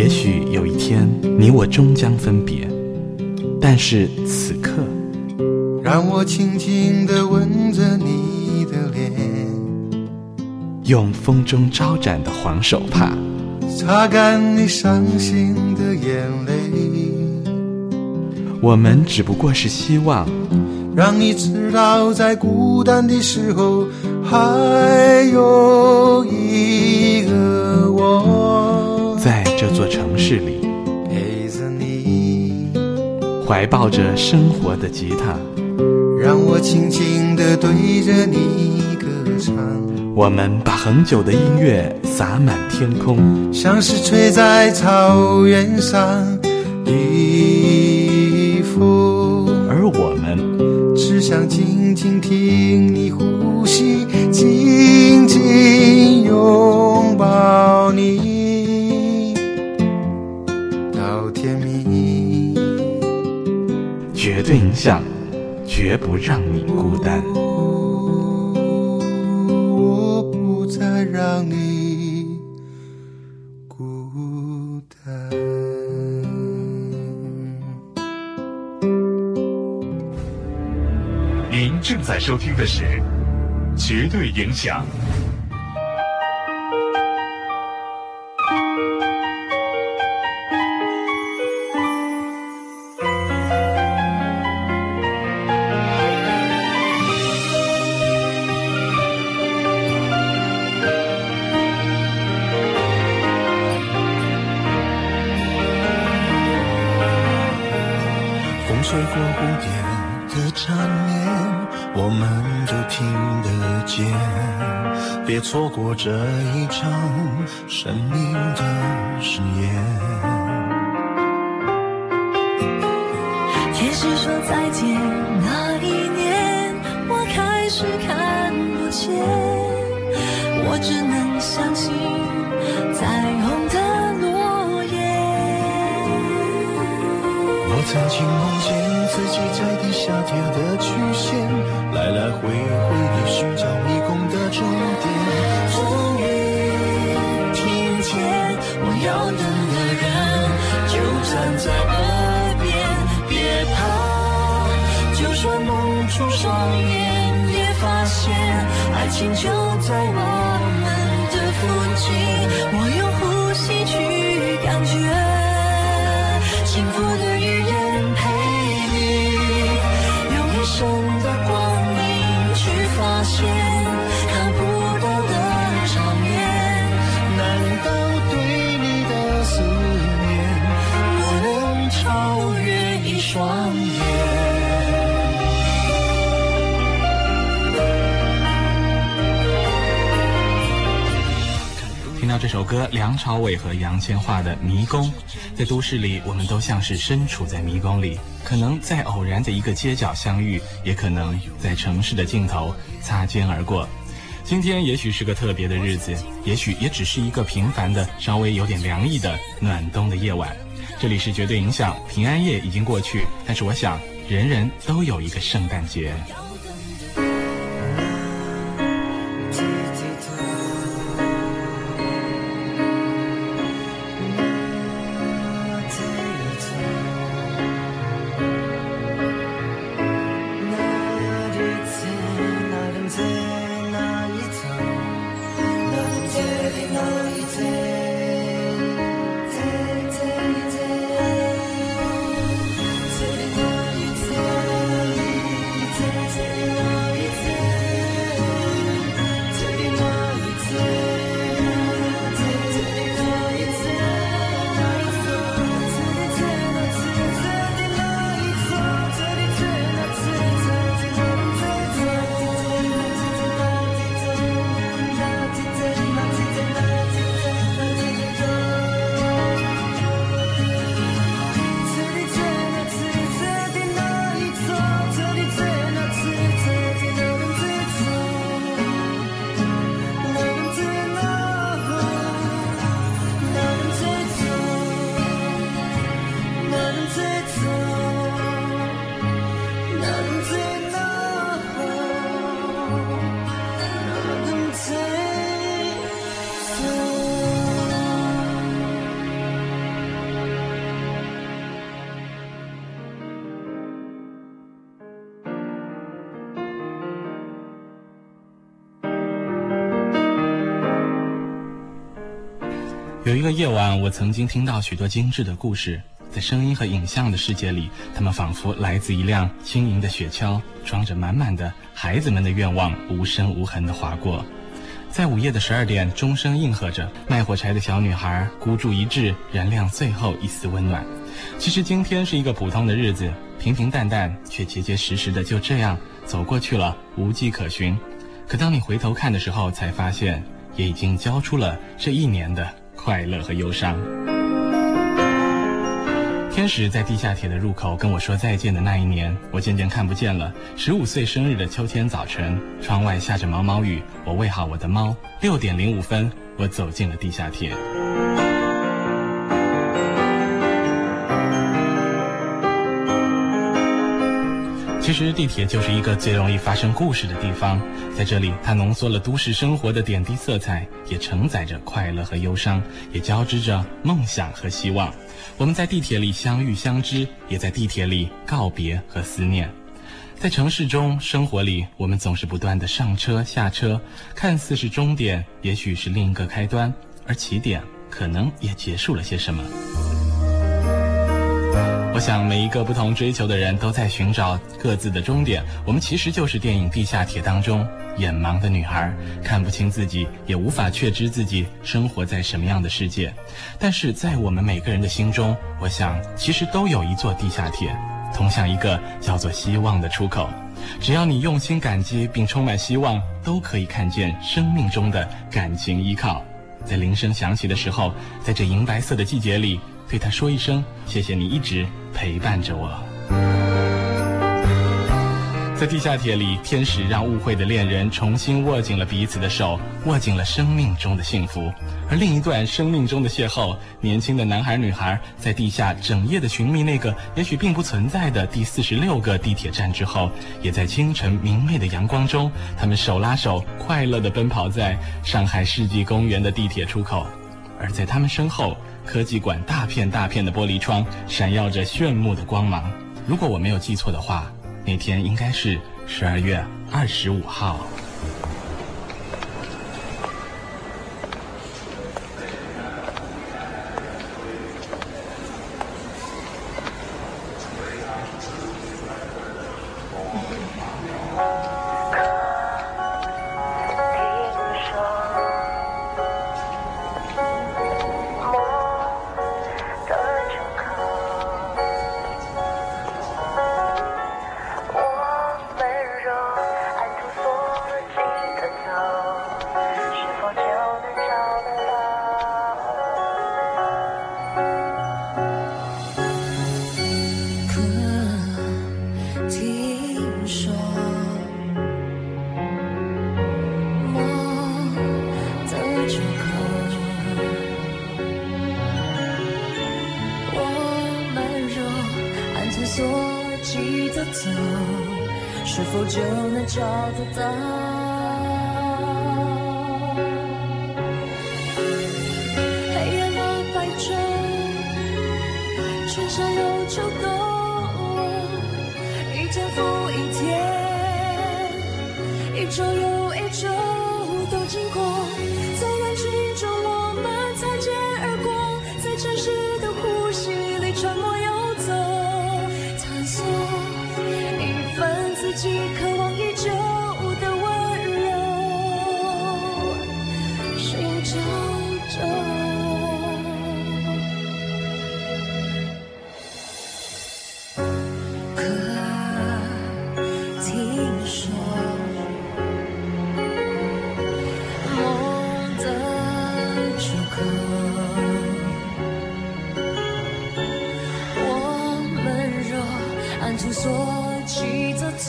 也许有一天你我终将分别，但是此刻，让我轻轻地吻着你的脸，用风中招展的黄手帕擦干你伤心的眼泪。我们只不过是希望，让你知道，在孤单的时候，还有一个我，怀抱着生活的吉他，让我轻轻地对着你歌唱。我们把恒久的音乐洒满天空，像是吹在草原上的风，而我们只想静静听让你孤单。我不再让你孤单。您正在收听的是《绝对影响》。听得见。别错过这一场生命的誓言。也许说再见那一年，我开始看不见，我只能相信彩虹的诺言。我曾经梦见自己在地下铁的曲线，来回回地寻找迷宫的终点。终于听见我要等的人就站在耳边，别怕，就算蒙住双眼，也发现爱情就在我们的附近。我用呼吸去感觉幸福的语言陪你，用一生这首歌，梁朝伟和杨千嬅的《迷宫》，在都市里，我们都像是身处在迷宫里，可能在偶然的一个街角相遇，也可能在城市的尽头擦肩而过。今天也许是个特别的日子，也许也只是一个平凡的、稍微有点凉意的暖冬的夜晚。这里是绝对影响，平安夜已经过去，但是我想，人人都有一个圣诞节。有一个夜晚，我曾经听到许多精致的故事，在声音和影像的世界里，他们仿佛来自一辆轻盈的雪橇，装着满满的孩子们的愿望，无声无痕地划过。在午夜的十二点，钟声应和着，卖火柴的小女孩孤注一掷，燃亮最后一丝温暖。其实今天是一个普通的日子，平平淡淡却结结实实的就这样走过去了，无迹可寻。可当你回头看的时候，才发现，也已经交出了这一年的。快乐和忧伤。天使在地下铁的入口跟我说再见的那一年，我渐渐看不见了。十五岁生日的秋天早晨，窗外下着毛毛雨，我喂好我的猫。六点零五分，我走进了地下铁。其实地铁就是一个最容易发生故事的地方，在这里，它浓缩了都市生活的点滴色彩，也承载着快乐和忧伤，也交织着梦想和希望。我们在地铁里相遇相知，也在地铁里告别和思念。在城市中生活里，我们总是不断的上车下车，看似是终点，也许是另一个开端，而起点可能也结束了些什么。我想每一个不同追求的人都在寻找各自的终点。我们其实就是电影《地下铁》当中眼盲的女孩，看不清自己，也无法确知自己生活在什么样的世界。但是在我们每个人的心中，我想其实都有一座地下铁，通向一个叫做希望的出口。只要你用心感激并充满希望，都可以看见生命中的感情依靠。在铃声响起的时候，在这银白色的季节里。对他说一声谢谢，你一直陪伴着我。在地下铁里，天使让误会的恋人重新握紧了彼此的手，握紧了生命中的幸福。而另一段生命中的邂逅，年轻的男孩女孩在地下整夜的寻觅那个也许并不存在的第四十六个地铁站之后，也在清晨明媚的阳光中，他们手拉手，快乐地奔跑在上海世纪公园的地铁出口。而在他们身后。科技馆大片大片的玻璃窗闪耀着炫目的光芒。如果我没有记错的话，那天应该是十二月二十五号。sun.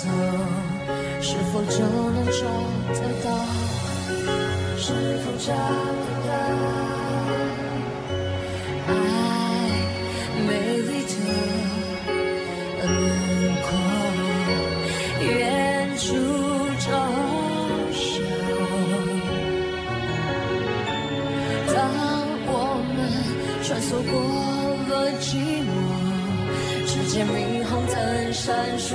走，是否就能找得到？是否找得到爱美丽的轮廓？远处钟声，当我们穿梭过了寂寞。指尖霓虹灯闪烁？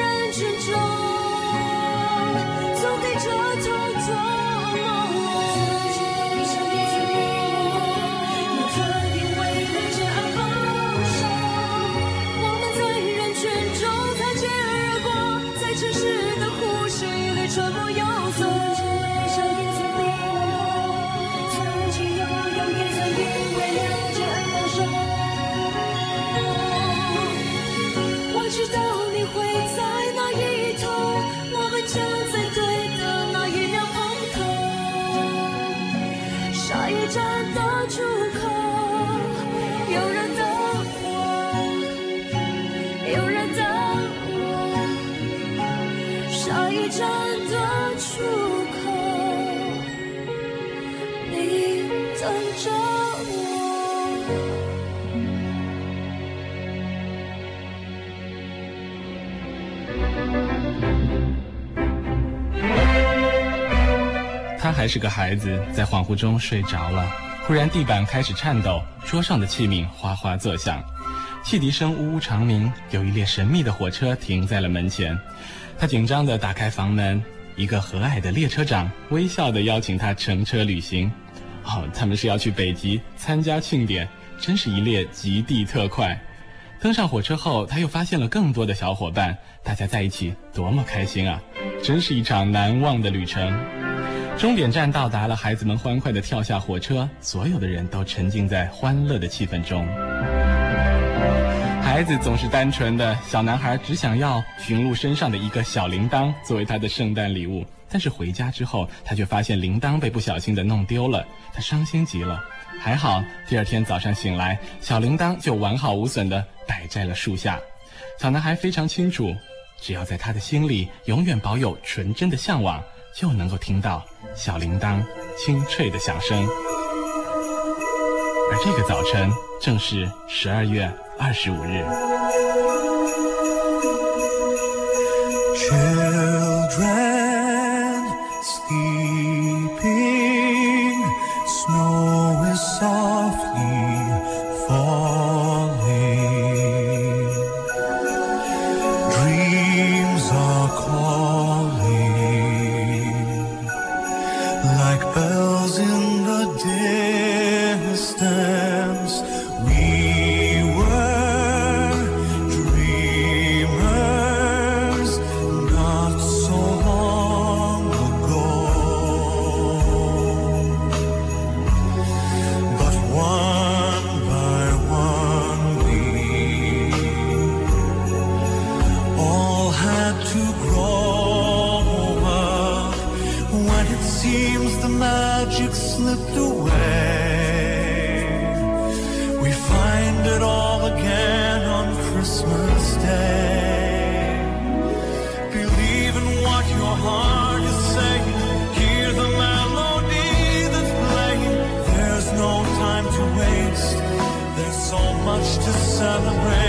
人群中总低着头做是个孩子，在恍惚中睡着了。忽然地板开始颤抖，桌上的器皿哗哗作响，汽笛声呜呜长鸣。有一列神秘的火车停在了门前，他紧张地打开房门，一个和蔼的列车长微笑地邀请他乘车旅行。哦，他们是要去北极参加庆典，真是一列极地特快。登上火车后，他又发现了更多的小伙伴，大家在一起多么开心啊！真是一场难忘的旅程。终点站到达了，孩子们欢快地跳下火车，所有的人都沉浸在欢乐的气氛中。孩子总是单纯的，小男孩只想要驯鹿身上的一个小铃铛作为他的圣诞礼物，但是回家之后，他却发现铃铛被不小心的弄丢了，他伤心极了。还好，第二天早上醒来，小铃铛就完好无损地摆在了树下。小男孩非常清楚，只要在他的心里永远保有纯真的向往，又能够听到小铃铛清脆的响声。而这个早晨正是十二月二十五日。Much to celebrate.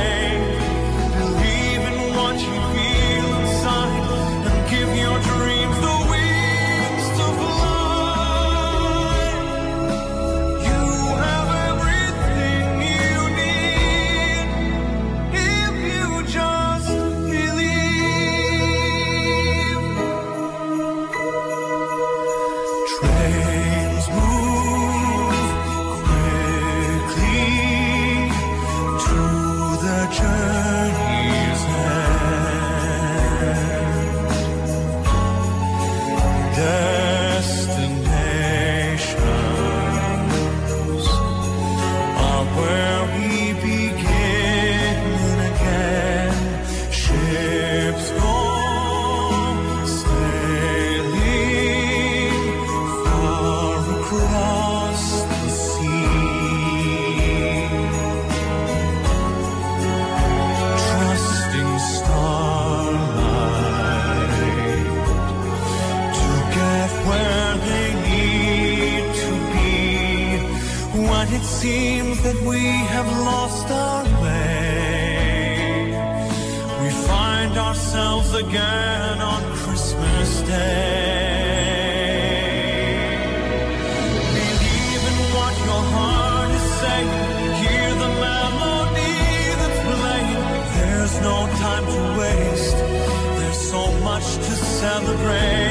Time to waste. There's so much to celebrate.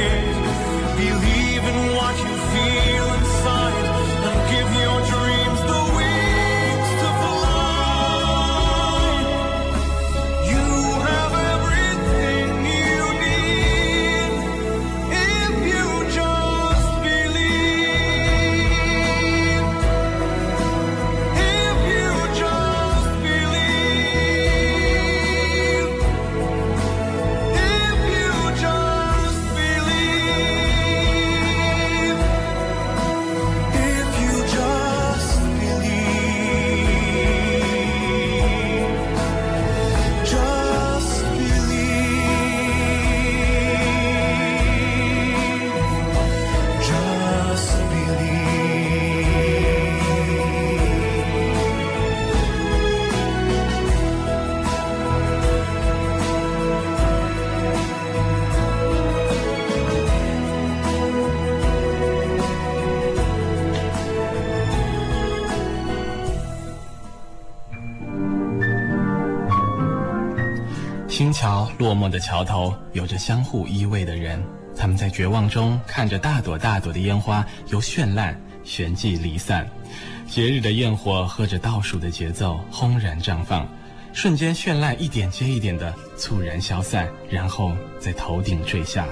落寞的桥头，有着相互依偎的人，他们在绝望中看着大朵大朵的烟花由绚烂旋即离散，节日的焰火和着倒数的节奏轰然绽放，瞬间绚烂一点接一点的猝然消散，然后在头顶坠下。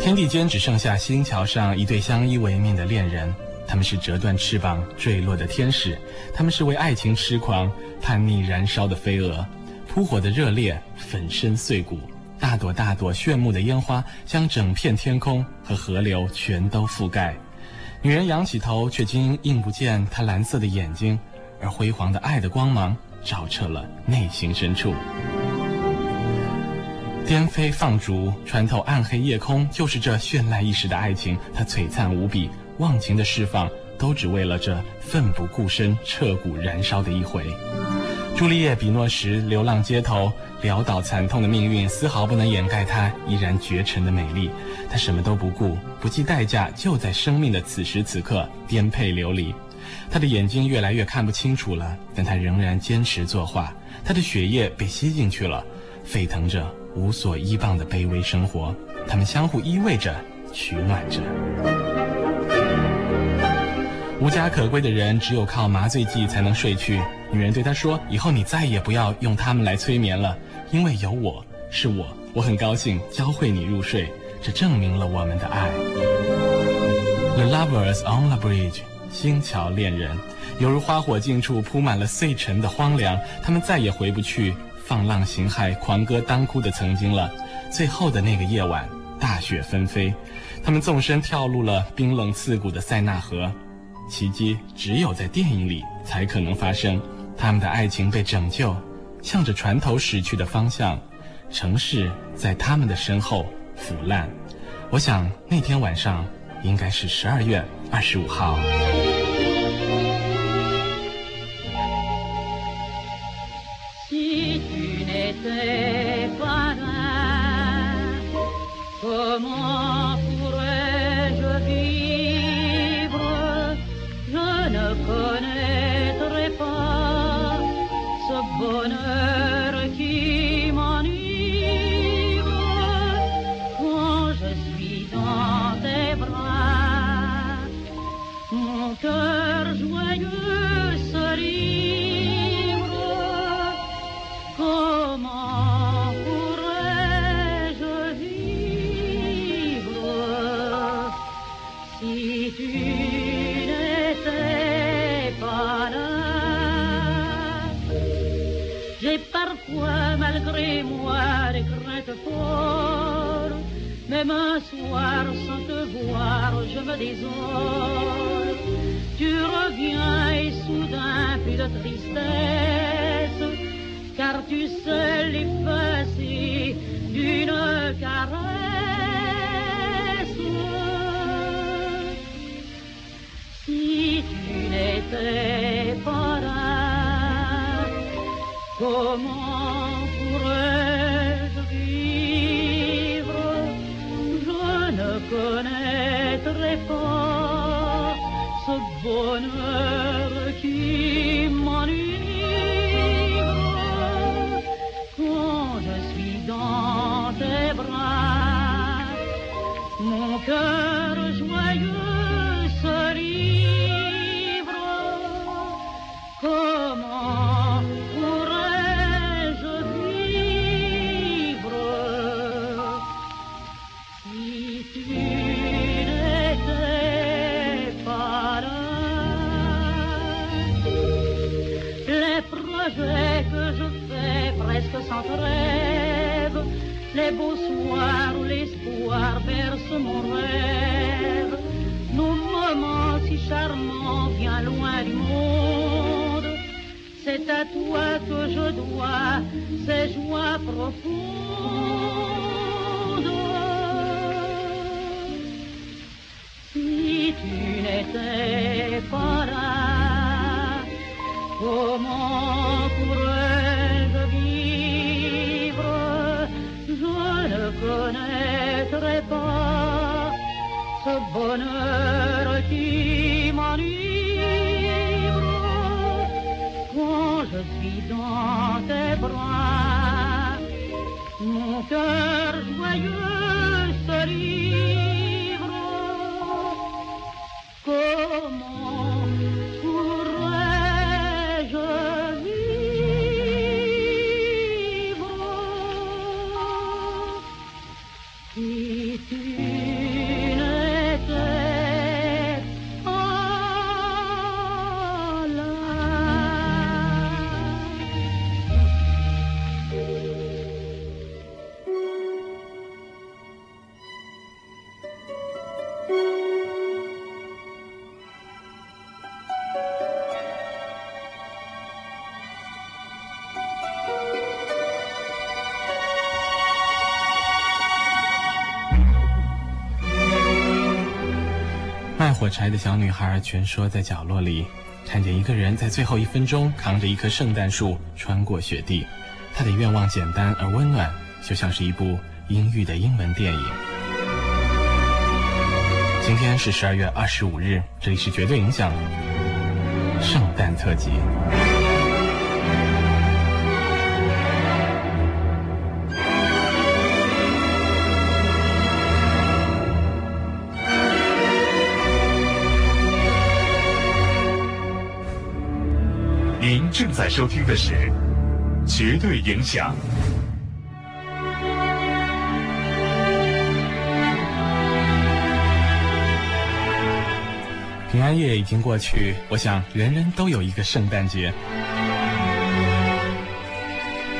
天地间只剩下星桥上一对相依为命的恋人，他们是折断翅膀坠落的天使，他们是为爱情痴狂、叛逆燃烧的飞蛾。扑火的热烈，粉身碎骨，大朵大朵炫目的烟花将整片天空和河流全都覆盖。女人仰起头，却竟映不见她蓝色的眼睛，而辉煌的爱的光芒照彻了内心深处。颠飞放逐，穿透暗黑夜空，就是这绚烂一时的爱情。它璀璨无比，忘情的释放，都只为了这奋不顾身、彻骨燃烧的一回。朱丽叶·比诺什流浪街头，潦倒惨痛的命运丝毫不能掩盖她依然绝尘的美丽。她什么都不顾，不计代价，就在生命的此时此刻颠沛流离。她的眼睛越来越看不清楚了，但她仍然坚持作画。她的血液被吸进去了，沸腾着无所依傍的卑微生活。他们相互依偎着，取暖着。无家可归的人，只有靠麻醉剂才能睡去。女人对他说：“以后你再也不要用它们来催眠了，因为有我，是我，我很高兴教会你入睡，这证明了我们的爱。” The lovers on the bridge，星桥恋人，犹如花火尽处铺满了碎尘的荒凉，他们再也回不去放浪形骸、狂歌当哭的曾经了。最后的那个夜晚，大雪纷飞，他们纵身跳入了冰冷刺骨的塞纳河。奇迹只有在电影里才可能发生。他们的爱情被拯救，向着船头驶去的方向，城市在他们的身后腐烂。我想那天晚上应该是十二月二十五号。Comment pourrais-je vivre? Je ne connaîtrais pas ce bonheur qui m'enivre charmants bien loin du monde, c'est à toi que je dois ces joies profondes. Si tu n'étais pas là, comment pourrais-je cœur joyeux se 柴的小女孩蜷缩在角落里，看见一个人在最后一分钟扛着一棵圣诞树穿过雪地。她的愿望简单而温暖，就像是一部阴郁的英文电影。今天是十二月二十五日，这里是绝对影响圣诞特辑。在收听的是《绝对影响》。平安夜已经过去，我想人人都有一个圣诞节。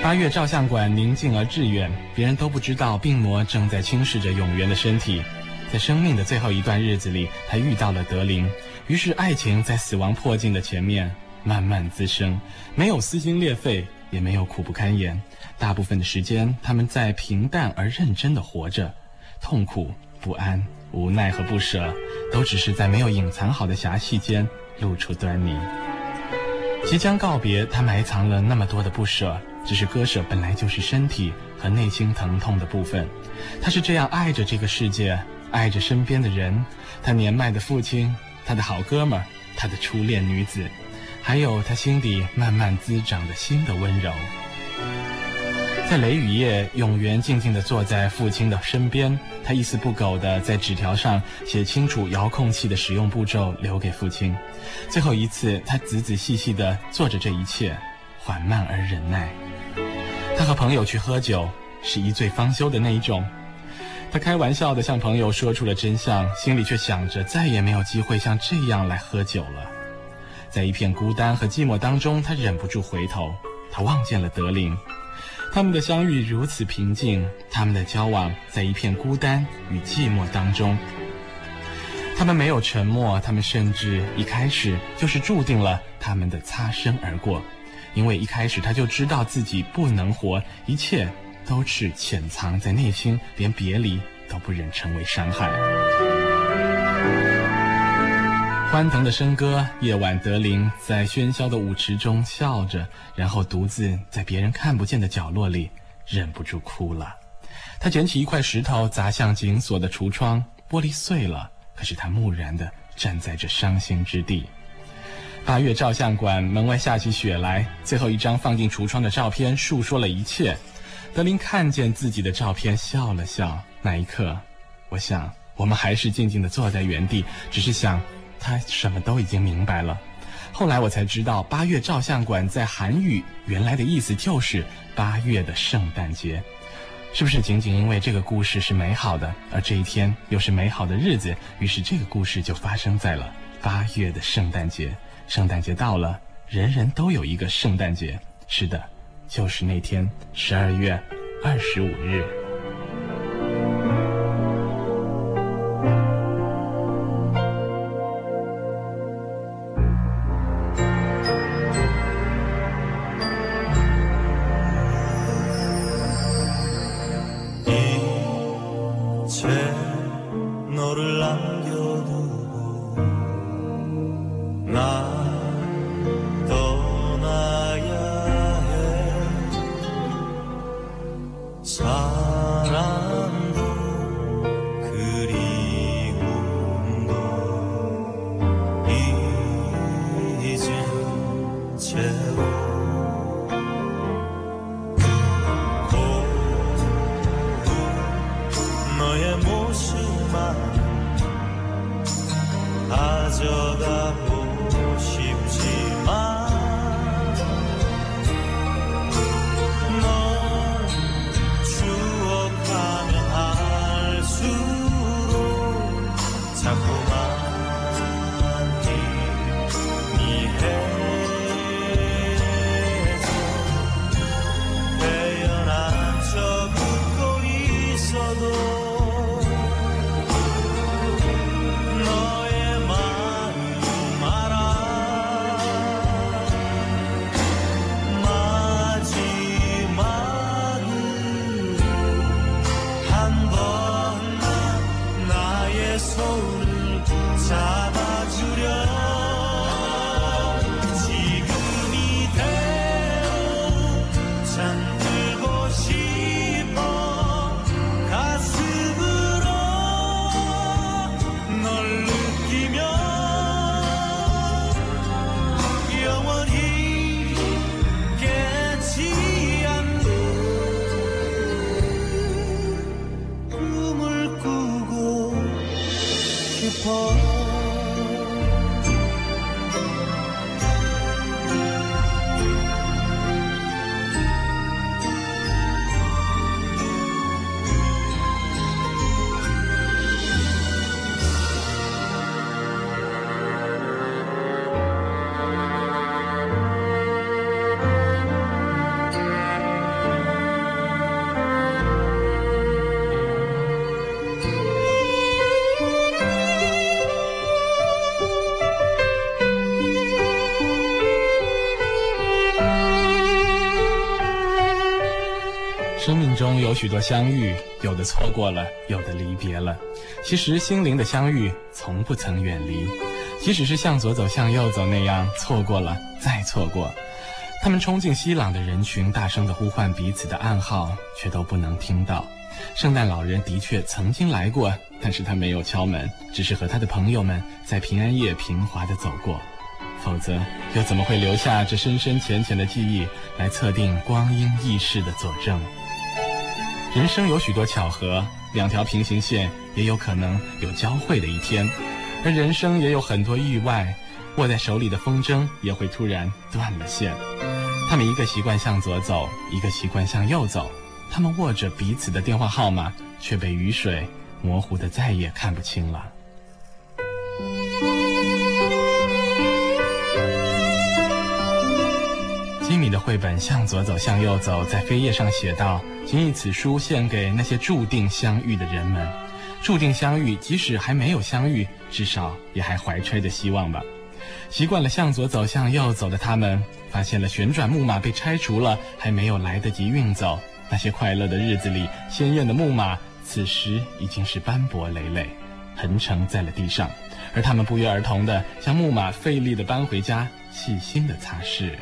八月照相馆宁静而致远，别人都不知道病魔正在侵蚀着永元的身体。在生命的最后一段日子里，他遇到了德林，于是爱情在死亡迫近的前面慢慢滋生，没有撕心裂肺，也没有苦不堪言。大部分的时间，他们在平淡而认真的活着，痛苦、不安、无奈和不舍，都只是在没有隐藏好的狭隙间露出端倪。即将告别，他埋藏了那么多的不舍，只是割舍本来就是身体和内心疼痛的部分。他是这样爱着这个世界，爱着身边的人，他年迈的父亲，他的好哥们儿，他的初恋女子，还有他心底慢慢滋长的新的温柔。在雷雨夜，永元静静地坐在父亲的身边，他一丝不苟地在纸条上写清楚遥控器的使用步骤，留给父亲。最后一次，他仔仔细细地做着这一切，缓慢而忍耐。他和朋友去喝酒，是一醉方休的那一种。他开玩笑地向朋友说出了真相，心里却想着再也没有机会像这样来喝酒了。在一片孤单和寂寞当中，他忍不住回头，他望见了德林。他们的相遇如此平静，他们的交往在一片孤单与寂寞当中。他们没有沉默，他们甚至一开始就是注定了他们的擦身而过，因为一开始他就知道自己不能活，一切都是潜藏在内心，连别离都不忍成为伤害。欢腾的笙歌，夜晚德林在喧嚣的舞池中笑着，然后独自在别人看不见的角落里忍不住哭了。他捡起一块石头砸向紧锁的橱窗，玻璃碎了，可是他木然地站在这伤心之地。八月照相馆门外下起雪来，最后一张放进橱窗的照片述说了一切。德林看见自己的照片，笑了笑。那一刻，我想我们还是静静地坐在原地，只是想，他什么都已经明白了。后来我才知道，八月照相馆在韩语原来的意思就是八月的圣诞节。是不是仅仅因为这个故事是美好的，而这一天又是美好的日子，于是这个故事就发生在了八月的圣诞节？圣诞节到了，人人都有一个圣诞节。是的，就是那天，十二月二十五日。许多相遇，有的错过了，有的离别了。其实心灵的相遇从不曾远离，即使是向左走向右走那样，错过了再错过。他们冲进熙攘的人群，大声地呼唤彼此的暗号，却都不能听到。圣诞老人的确曾经来过，但是他没有敲门，只是和他的朋友们在平安夜平滑地走过。否则，又怎么会留下这深深浅浅的记忆，来测定光阴易逝的佐证？人生有许多巧合，两条平行线也有可能有交汇的一天，而人生也有很多意外，握在手里的风筝也会突然断了线。他们一个习惯向左走，一个习惯向右走，他们握着彼此的电话号码，却被雨水模糊的再也看不清了。吉米的绘本《向左走，向右走》在扉页上写道。谨以此书献给那些注定相遇的人们，注定相遇，即使还没有相遇，至少也还怀揣着希望吧。习惯了向左走向右走的他们，发现了旋转木马被拆除了，还没有来得及运走。那些快乐的日子里，鲜艳的木马，此时已经是斑驳累累，横沉在了地上。而他们不约而同地将木马费力地搬回家，细心地擦拭。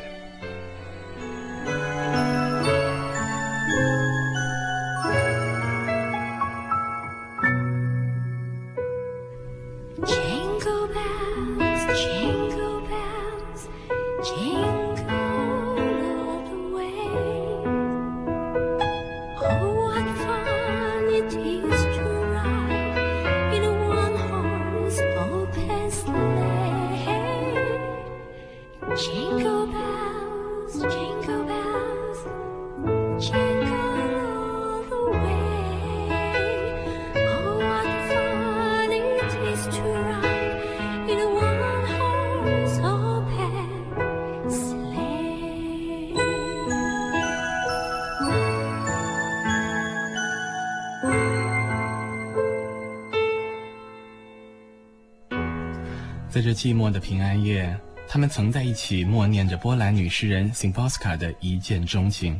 寂寞的平安夜，他们曾在一起默念着波兰女诗人 s i m b o s k a 的一见钟情。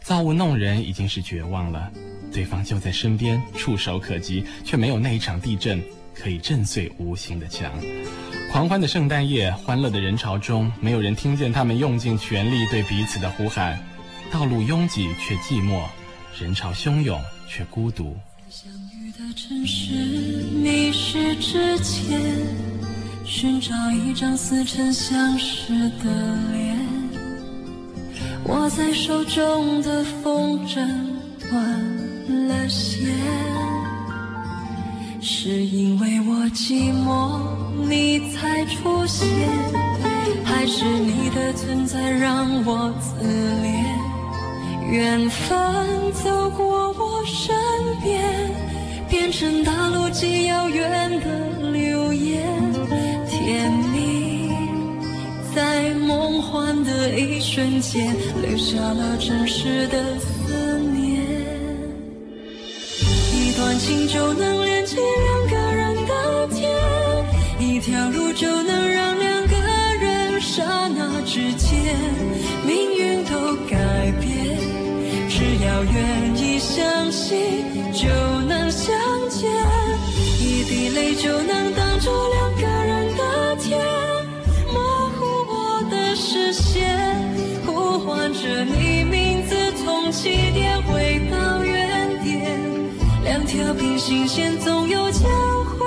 造物弄人已经是绝望了，对方就在身边，触手可及，却没有那一场地震可以震碎无形的墙。狂欢的圣诞夜，欢乐的人潮中，没有人听见他们用尽全力对彼此的呼喊。道路拥挤却寂寞，人潮汹涌却孤独。相遇的城市，迷失之前，寻找一张似曾相识的脸。握在手中的风筝断了线，是因为我寂寞你才出现，还是你的存在让我自怜？缘分走过我身边，变成大陆极遥远的流言，在梦幻的一瞬间，留下了真实的思念。一段情就能连起两个人的天，一条路就能让两个人刹那之间命运都改变。只要愿意相信，就能相见。一滴泪就能挡住两个人的天，线，呼唤着你名字，从起点回到原点。两条平行线总有交汇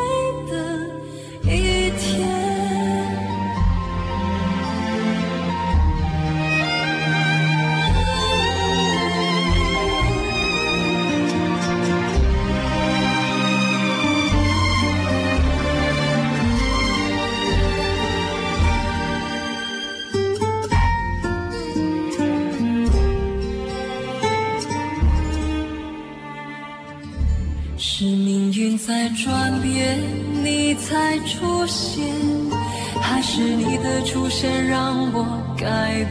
的出现让我改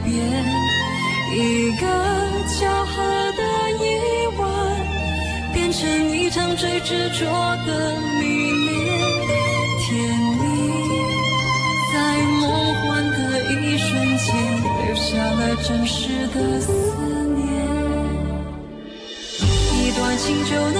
变？一个巧合的意外，变成一场最执着的迷恋。甜蜜在梦幻的一瞬间，留下了真实的思念。一段情就能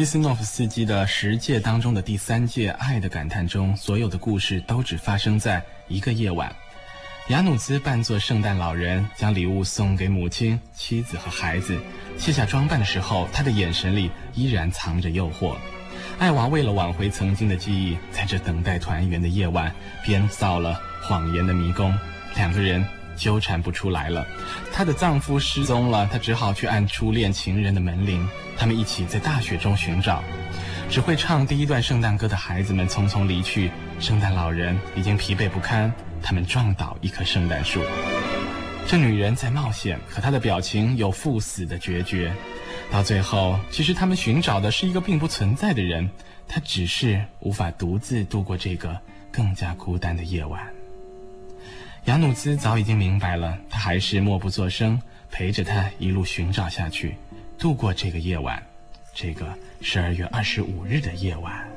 基斯诺夫斯基的十届当中的第三届《爱的感叹》中，所有的故事都只发生在一个夜晚。雅努兹扮作圣诞老人，将礼物送给母亲、妻子和孩子。卸下装扮的时候，他的眼神里依然藏着诱惑。艾娃为了挽回曾经的记忆，在这等待团圆的夜晚，编造了谎言的迷宫。两个人纠缠不出来了。她的丈夫失踪了，她只好去按初恋情人的门铃。他们一起在大雪中寻找。只会唱第一段圣诞歌的孩子们匆匆离去，圣诞老人已经疲惫不堪。他们撞倒一棵圣诞树。这女人在冒险，可她的表情有赴死的决绝。到最后，其实他们寻找的是一个并不存在的人，他只是无法独自度过这个更加孤单的夜晚。雅努兹早已经明白了，他还是默不作声，陪着他一路寻找下去，度过这个夜晚，这个十二月二十五日的夜晚。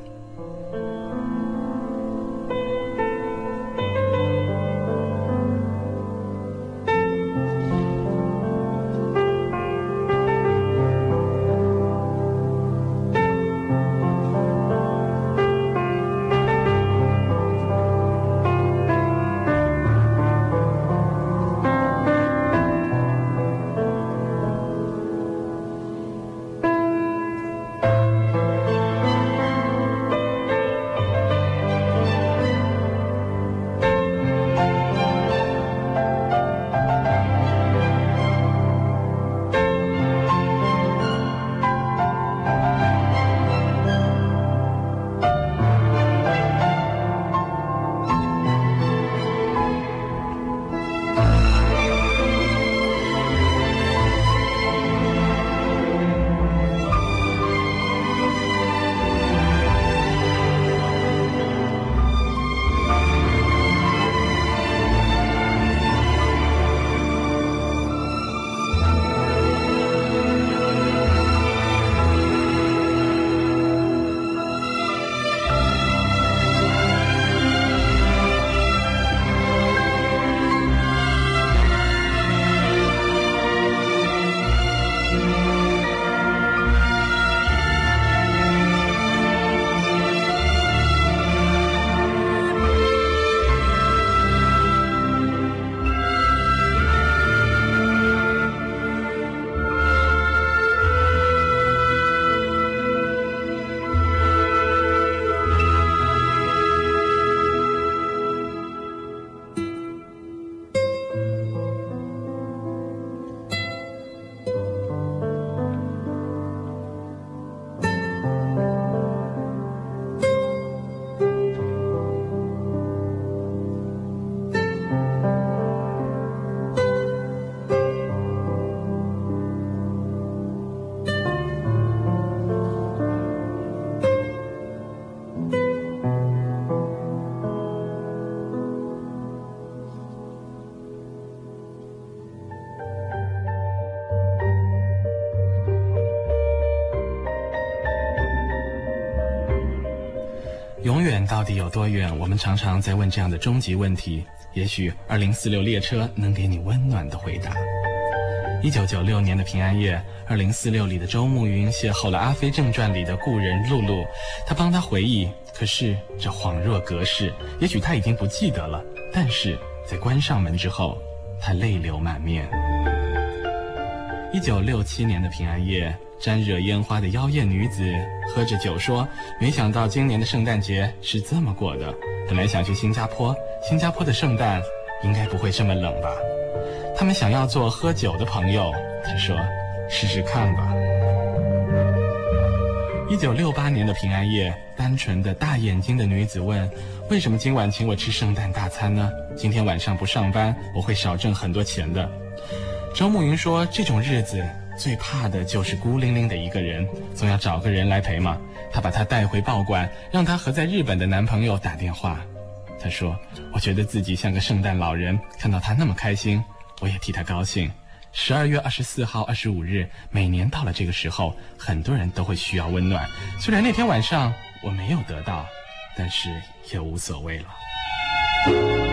到底有多远？我们常常在问这样的终极问题。也许二零四六列车能给你温暖的回答。一九九六年的平安夜，二零四六里的周慕云邂逅了《阿飞正传》里的故人露露，他帮他回忆，可是这恍若隔世，也许他已经不记得了。但是在关上门之后，他泪流满面。一九六七年的平安夜。沾惹烟花的妖艳女子喝着酒说：“没想到今年的圣诞节是这么过的。本来想去新加坡，新加坡的圣诞应该不会这么冷吧？”他们想要做喝酒的朋友，他说：“试试看吧。”一九六八年的平安夜，单纯的大眼睛的女子问：“为什么今晚请我吃圣诞大餐呢？今天晚上不上班，我会少挣很多钱的。”周慕云说：“这种日子。”最怕的就是孤零零的一个人，总要找个人来陪嘛。他把他带回报馆，让他和在日本的男朋友打电话。他说：“我觉得自己像个圣诞老人，看到他那么开心，我也替他高兴。”十二月二十四号、二十五日，每年到了这个时候，很多人都会需要温暖。虽然那天晚上我没有得到，但是也无所谓了。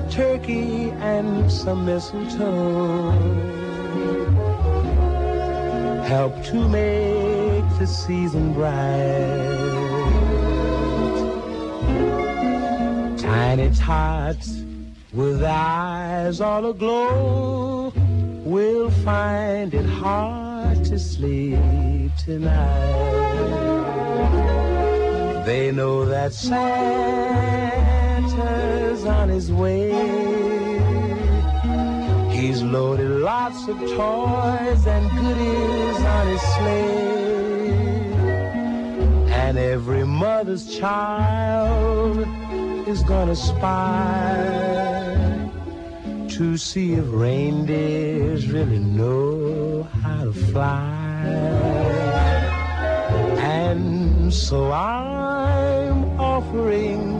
a turkey and some mistletoe help to make the season bright. Tiny tots with eyes all aglow will find it hard to sleep tonight. They know that Santa Santa's on his way. He's loaded lots of toys and goodies on his sleigh. And every mother's child is gonna spy to see if reindeers really know how to fly. And so I'm offering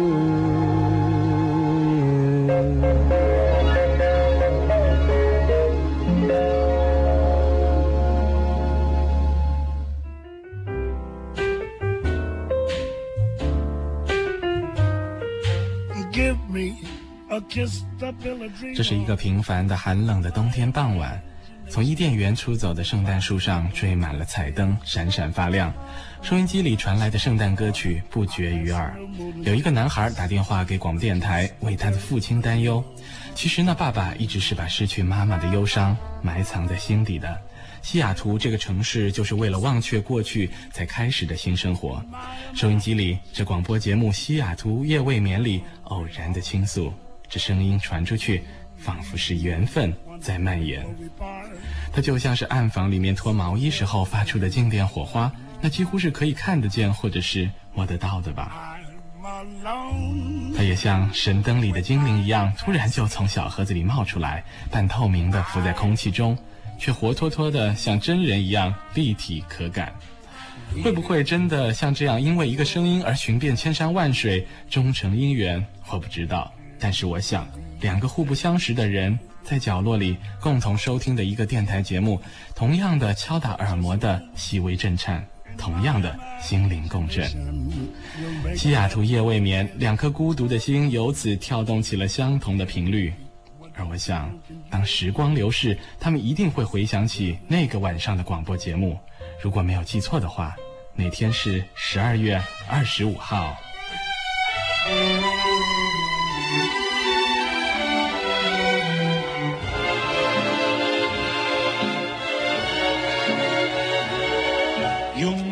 这是一个平凡的寒冷的冬天傍晚，从伊甸园出走的圣诞树上缀满了彩灯，闪闪发亮。收音机里传来的圣诞歌曲不绝于耳。有一个男孩打电话给广播电台，为他的父亲担忧。其实那爸爸一直是把失去妈妈的忧伤埋藏在心底的。西雅图这个城市就是为了忘却过去才开始的新生活。收音机里这广播节目《西雅图夜未眠》里偶然的倾诉。这声音传出去，仿佛是缘分在蔓延。它就像是暗房里面脱毛衣时候发出的静电火花，那几乎是可以看得见或者是摸得到的吧。它也像神灯里的精灵一样，突然就从小盒子里冒出来，半透明的浮在空气中，却活脱脱的像真人一样立体可感。会不会真的像这样，因为一个声音而寻遍千山万水，终成姻缘？我不知道，但是我想，两个互不相识的人。在角落里共同收听的一个电台节目，同样的敲打耳膜的细微震颤，同样的心灵共振。西雅图夜未眠，两颗孤独的心由此跳动起了相同的频率。而我想，当时光流逝，他们一定会回想起那个晚上的广播节目。如果没有记错的话，那天是十二月二十五号。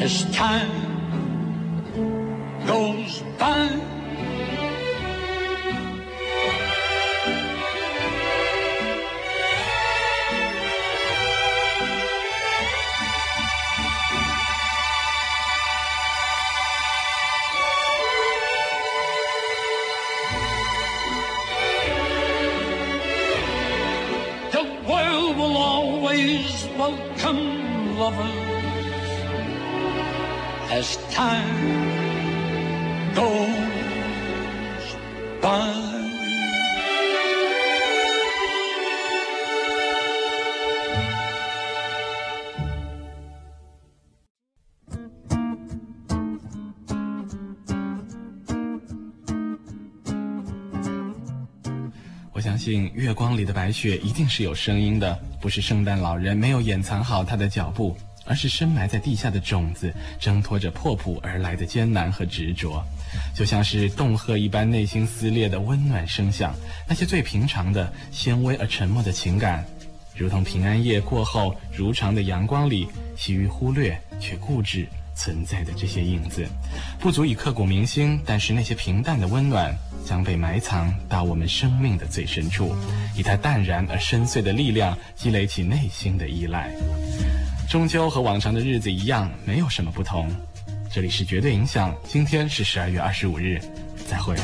as time goes by. As time go，我相信月光里的白雪一定是有声音的，不是圣诞老人没有掩藏好他的脚步，而是深埋在地下的种子，挣脱着破土而来的艰难和执着，就像是洞壑一般内心撕裂的温暖声响，那些最平常的纤微而沉默的情感，如同平安夜过后如常的阳光里，习于忽略却固执存在的这些影子，不足以刻骨铭心，但是那些平淡的温暖。将被埋藏到我们生命的最深处，以它淡然而深邃的力量积累起内心的依赖。终究和往常的日子一样，没有什么不同。这里是绝对影响，今天是十二月二十五日，再会。